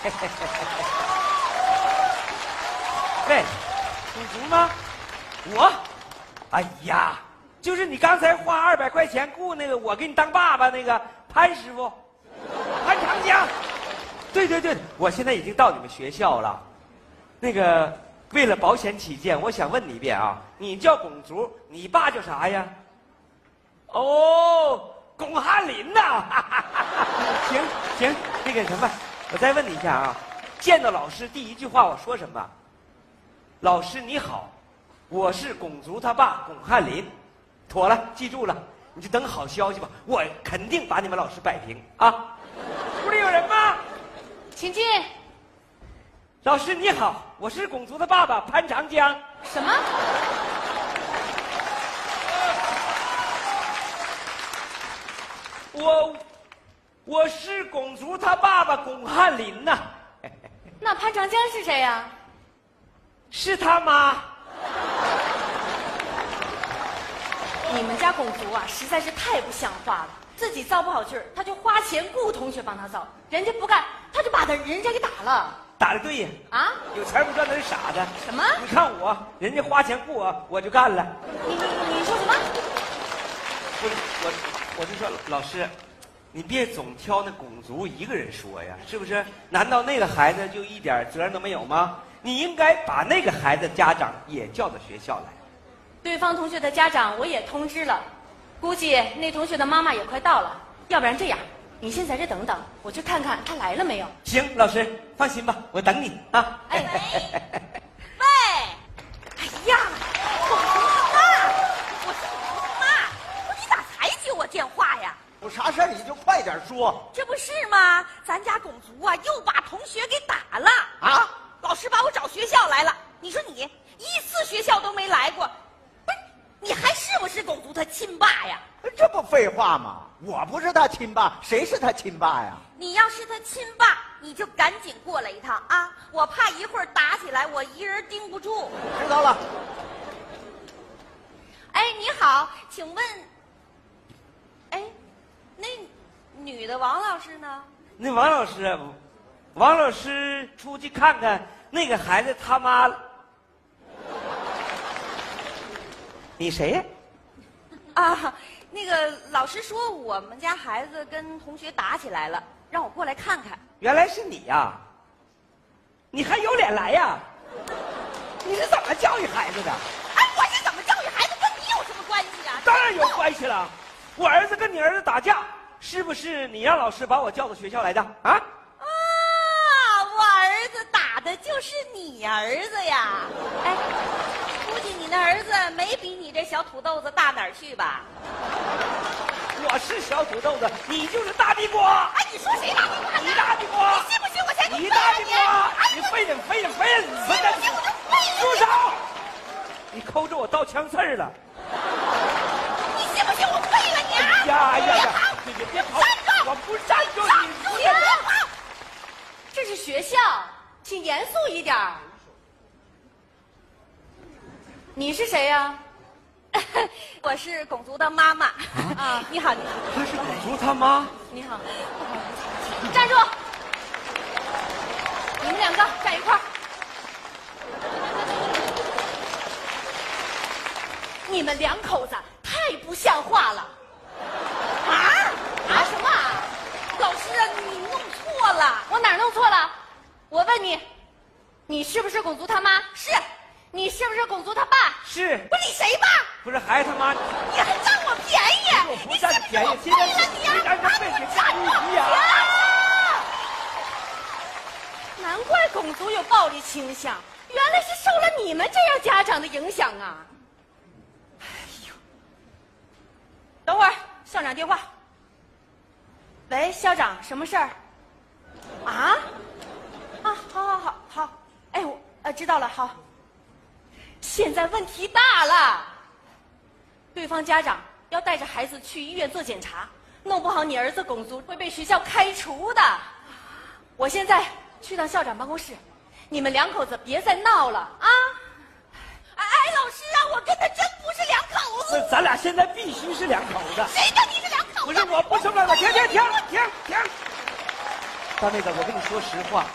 喂，拱足吗？我，哎呀，就是你刚才花二百块钱雇那个我给你当爸爸那个潘师傅，潘长江。对对对，我现在已经到你们学校了。那个，为了保险起见，我想问你一遍啊，你叫巩足，你爸叫啥呀？哦，巩汉林呐。行行，那个什么，我再问你一下啊，见到老师第一句话我说什么？老师你好，我是巩足他爸巩汉林，妥了，记住了，你就等好消息吧，我肯定把你们老师摆平啊。屋里有人吗？请进。老师你好，我是巩足的爸爸潘长江。什么？我，我是巩足他爸爸巩汉林呐。那潘长江是谁呀？是他妈。你们家巩足啊，实在是太不像话了。自己造不好句儿，他就花钱雇同学帮他造，人家不干，他就把他人家给打了。打的对呀。啊？有钱不赚那是傻子。什么？你看我，人家花钱雇我，我就干了。你你你说什么？不是我，我就说老师，你别总挑那拱足一个人说呀，是不是？难道那个孩子就一点责任都没有吗？你应该把那个孩子家长也叫到学校来。对方同学的家长我也通知了，估计那同学的妈妈也快到了。要不然这样，你先在这等等，我去看看他来了没有。行，老师放心吧，我等你啊。哎，喂，啥事儿你就快点说这不是吗？咱家拱足啊，又把同学给打了啊！老师把我找学校来了。你说你一次学校都没来过，不是？你还是不是拱足他亲爸呀？这不废话吗？我不是他亲爸，谁是他亲爸呀？你要是他亲爸，你就赶紧过来一趟啊！我怕一会儿打起来，我一人盯不住。知道了。哎，你好，请问，哎，那女的王老师呢？那王老师，王老师出去看看那个孩子他妈。你谁呀？啊，那个老师说我们家孩子跟同学打起来了，让我过来看看。原来是你呀！你还有脸来呀？你是怎么教育孩子的？哎，我是怎么教育孩子，跟你有什么关系啊？当然有关系了。我儿子跟你儿子打架，是不是你让老师把我叫到学校来的？啊？啊，我儿子打的就是你儿子呀！哎，估计你那儿子没比你这小土豆子大哪儿去吧？我是小土豆子，你就是大地瓜。哎，你说谁大地瓜呢？你大地瓜。你信不信我先给你大地你瓜！哎你废了，废了，废了！信不信我就废了你住手！你抠着我倒枪刺儿了！你信不信我废了你啊？呀呀呀！站住！我不站住！站你住！别跑！这是学校，请严肃一点。你是谁呀？我是巩足的妈妈。啊你好，你好。他是巩足他妈。你好，站住！你们两个站一块儿。你们两口子太不像话了！啊啊什么啊？老师啊，你弄错了。我哪儿弄错了？我问你，你是拱足他妈？是，你是不是拱足他爸？是不是你谁爸？不是孩子他妈？你还占我便宜？我不占便宜，现在是你让人被你吓一跳。难怪拱足有暴力倾向，原来是受了你们这样家长的影响啊！哎呦，等会儿校长电话。喂，校长，什么事儿？啊？啊，好好好好，哎，我呃知道了，好。现在问题大了，对方家长要带着孩子去医院做检查，弄不好你儿子拱足会被学校开除的。我现在去趟校长办公室，你们两口子别再闹了啊！哎哎，老师啊，我跟他真不是两口子。咱俩现在必须是两口子。谁跟你是两口子？不是，我不是两口子。停停停停停！大妹子，我跟你说实话，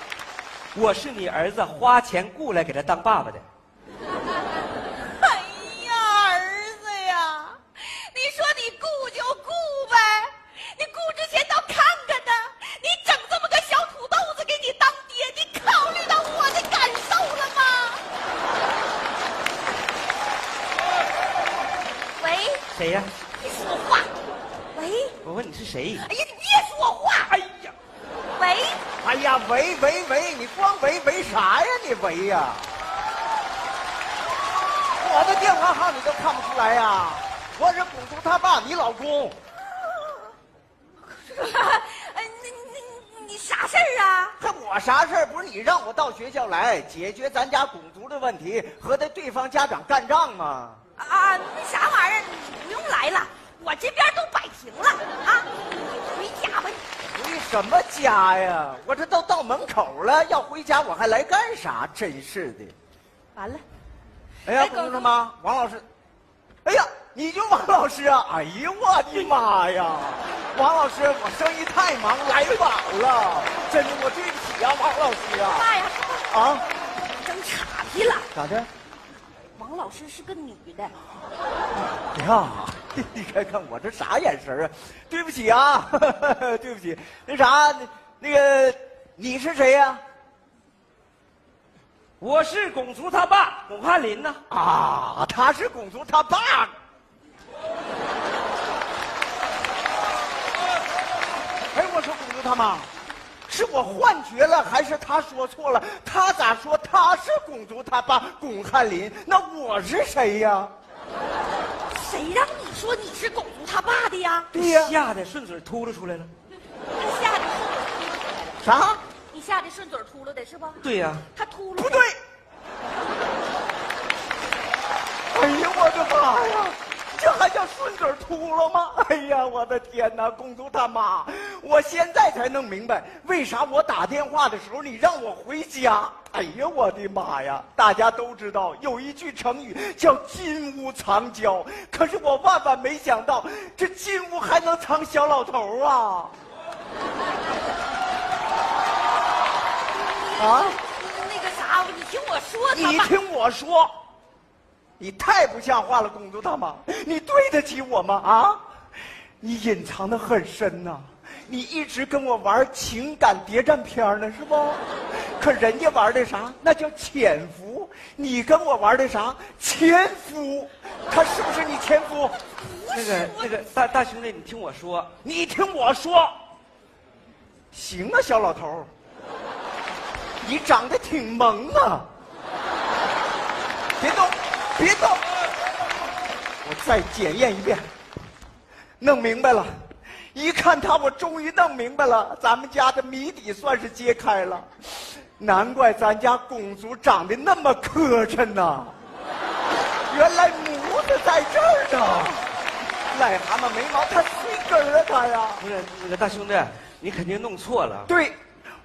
我是你儿子花钱雇来给他当爸爸的。哎呀，儿子呀，你说你顾就顾呗，你顾之前倒看看呢。你整这么个小土豆子给你当爹，你考虑到我的感受了吗？喂，谁呀？别说话。喂，我问你是谁？哎呀，你别说话。哎呀，喂，哎呀，喂喂喂，你光喂喂啥呀？你喂呀？我的电话号你都看不出来呀？我是公主他爸，你老公。哎，你你你啥事儿啊？这我啥事儿？不是你让我到学校来解决咱家拱族的问题，和他对方家长干仗吗？啊，那啥玩意儿，你不用来了，我这边都摆平了啊，什么家呀？我这都到门口了，要回家我还来干啥？真是的！完了，哎呀，哎公主他妈，王老师，哎呀，你就王老师啊！哎呀，我的妈呀！王老师，我生意太忙，来晚了，真的，我对不起啊，王老师啊！爸呀，啊，整岔劈了。咋的？王老师是个女的，呀，你看看我这啥眼神啊？对不起啊，对不起。那啥，那那个你是谁呀、我是龚族他爸巩汉林呐。啊？他是公主他爸。哎，我说公主他妈，是我幻觉了，还是他说错了？他咋说他是公主他爸巩汉林？那我是谁呀？谁让你说你是狗族他爸的呀？对呀、吓得顺嘴秃噜出来了。你吓得顺嘴秃噜出来了，啥？你吓得顺嘴秃噜的是不？对呀、他秃噜不对！哎呀，我的妈呀！这还叫顺嘴秃噜吗？哎呀，我的天哪，公主他妈！我现在才弄明白，为啥我打电话的时候你让我回家？哎呀，我的妈呀！大家都知道有一句成语叫“金屋藏娇”，可是我万万没想到，这金屋还能藏小老头啊！啊！那个啥，你听我说。你听我说，你太不像话了，公主大妈，你对得起我吗？啊，你隐藏的很深呐、你一直跟我玩情感谍战片呢，是不？可人家玩的啥？那叫潜伏。你跟我玩的啥？前夫。他是不是你前夫？那个那个大大兄弟，你听我说，你听我说。行啊，小老头儿你长得挺萌啊！别动，别动！我再检验一遍，弄明白了。一看他，我终于弄明白了，咱们家的谜底算是揭开了。难怪咱家公主长得那么磕碜呐！原来模子在这儿呢。癞蛤蟆没毛，它碎根儿啊，它呀。不是那个大兄弟，你肯定弄错了。对，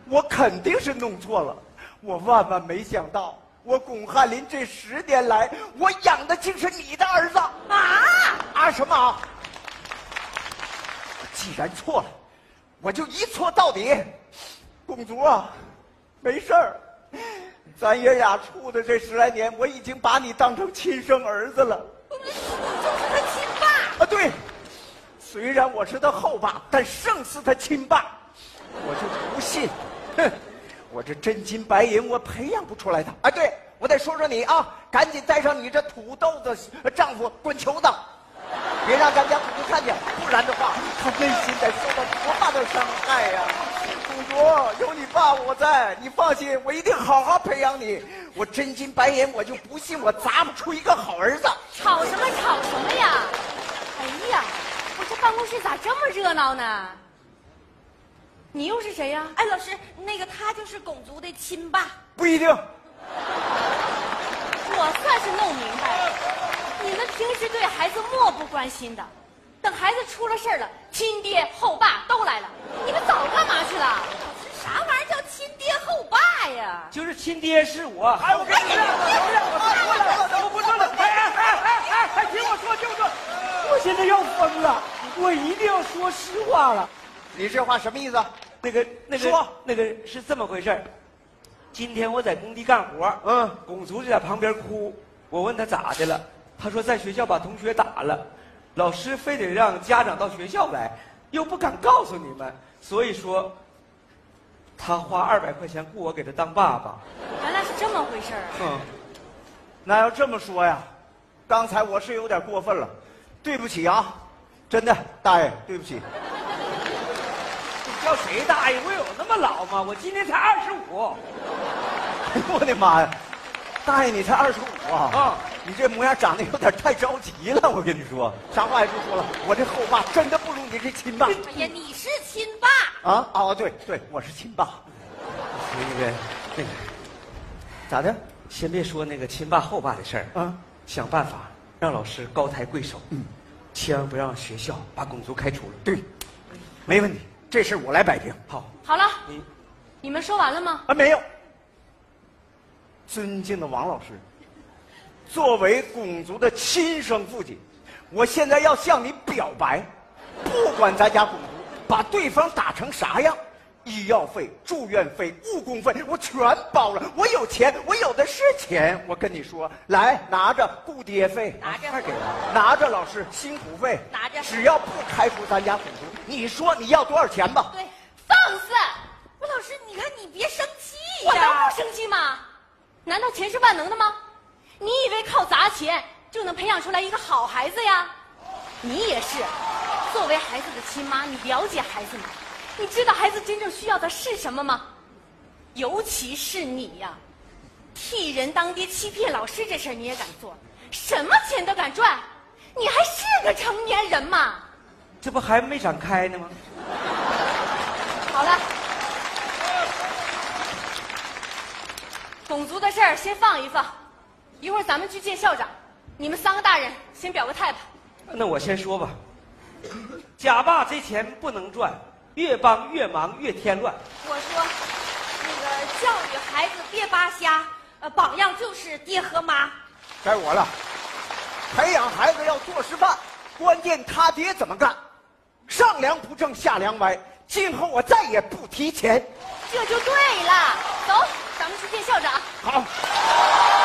我肯定是弄错了。我万万没想到，我巩汉林这十年来，我养的竟是你的儿子啊啊什么啊？既然错了，我就一错到底。公主啊，没事儿，咱爷俩处的这十来年，我已经把你当成亲生儿子了。就是他亲爸。啊，对，虽然我是他后爸，但胜似他亲爸。我就不信，哼，我这真金白银我培养不出来他。啊，对，我得说说你啊，赶紧带上你这土豆子丈夫滚球子，别让咱家公主看见，不然的话，他内心得受到多大的伤害呀、公主，有你爸我在，你放心，我一定好好培养你。我真金白银，我就不信我砸不出一个好儿子。吵什么吵什么呀？哎呀，我这办公室咋这么热闹呢？你又是谁呀？哎，老师，那个他就是拱族的亲爸。不一定。我算是弄明白了，你们平时对孩子漠不关心的，等孩子出了事儿了，亲爹后爸都来了，你们早干嘛去了？这啥玩意儿叫亲爹后爸呀？就是亲爹是我。哎，我跟你说，我我不说了，哎哎哎哎哎，哎，听我说，听我说，我现在要疯了，我一定要说实话了。你这话什么意思？那个那个说那个是这么回事儿今天我在工地干活，嗯公主就在旁边哭。我问他咋的了，他说在学校把同学打了，老师非得让家长到学校来，又不敢告诉你们，所以说，他花二百块钱雇我给他当爸爸。原来是这么回事儿啊！嗯，那要这么说呀，刚才我是有点过分了，对不起啊，真的，大爷，对不起。你叫谁大爷？我有那么老吗？我今年才二十五。哎呦我的妈呀，大爷你才二十五啊！啊你这模样长得有点太着急了，我跟你说，啥话也不说了，我这后爸真的不如你这亲爸哎呀，你是亲爸，啊！哦，对对，我是亲爸。那个那个，咋的？先别说那个亲爸后爸的事儿，啊，想办法让老师高抬贵手，嗯，千万不让学校把公族开除了。对，没问题，这事我来摆平。好，好了，你你们说完了吗？啊，没有。尊敬的王老师，作为巩族的亲生父亲，我现在要向你表白，不管咱家拱族把对方打成啥样，医药费、住院费、误工费我全包了。我有钱，我有的是钱。我跟你说，来拿着顾爹费，拿着快给他，拿着老师辛苦费，拿着只要不开除咱家拱族，你说你要多少钱吧？对，放肆！我老师，你看你别生气呀我能不。生气吗？难道钱是万能的吗？你以为靠砸钱就能培养出来一个好孩子呀？你也是，作为孩子的亲妈，你了解孩子吗？你知道孩子真正需要的是什么吗？尤其是你呀，替人当爹、欺骗老师这事儿你也敢做，什么钱都敢赚，你还是个成年人吗？这不还没长开呢吗？好了，种族的事儿先放一放，一会儿咱们去见校长。你们三个大人先表个态吧。那我先说吧，假爸这钱不能赚，越帮越忙越添乱。我说，那个教育孩子别扒瞎，呃，榜样就是爹和妈。该我了。培养孩子要做示范，关键他爹怎么干，上梁不正下梁歪。今后我再也不提钱。这就对了。走，咱们去见校长。好。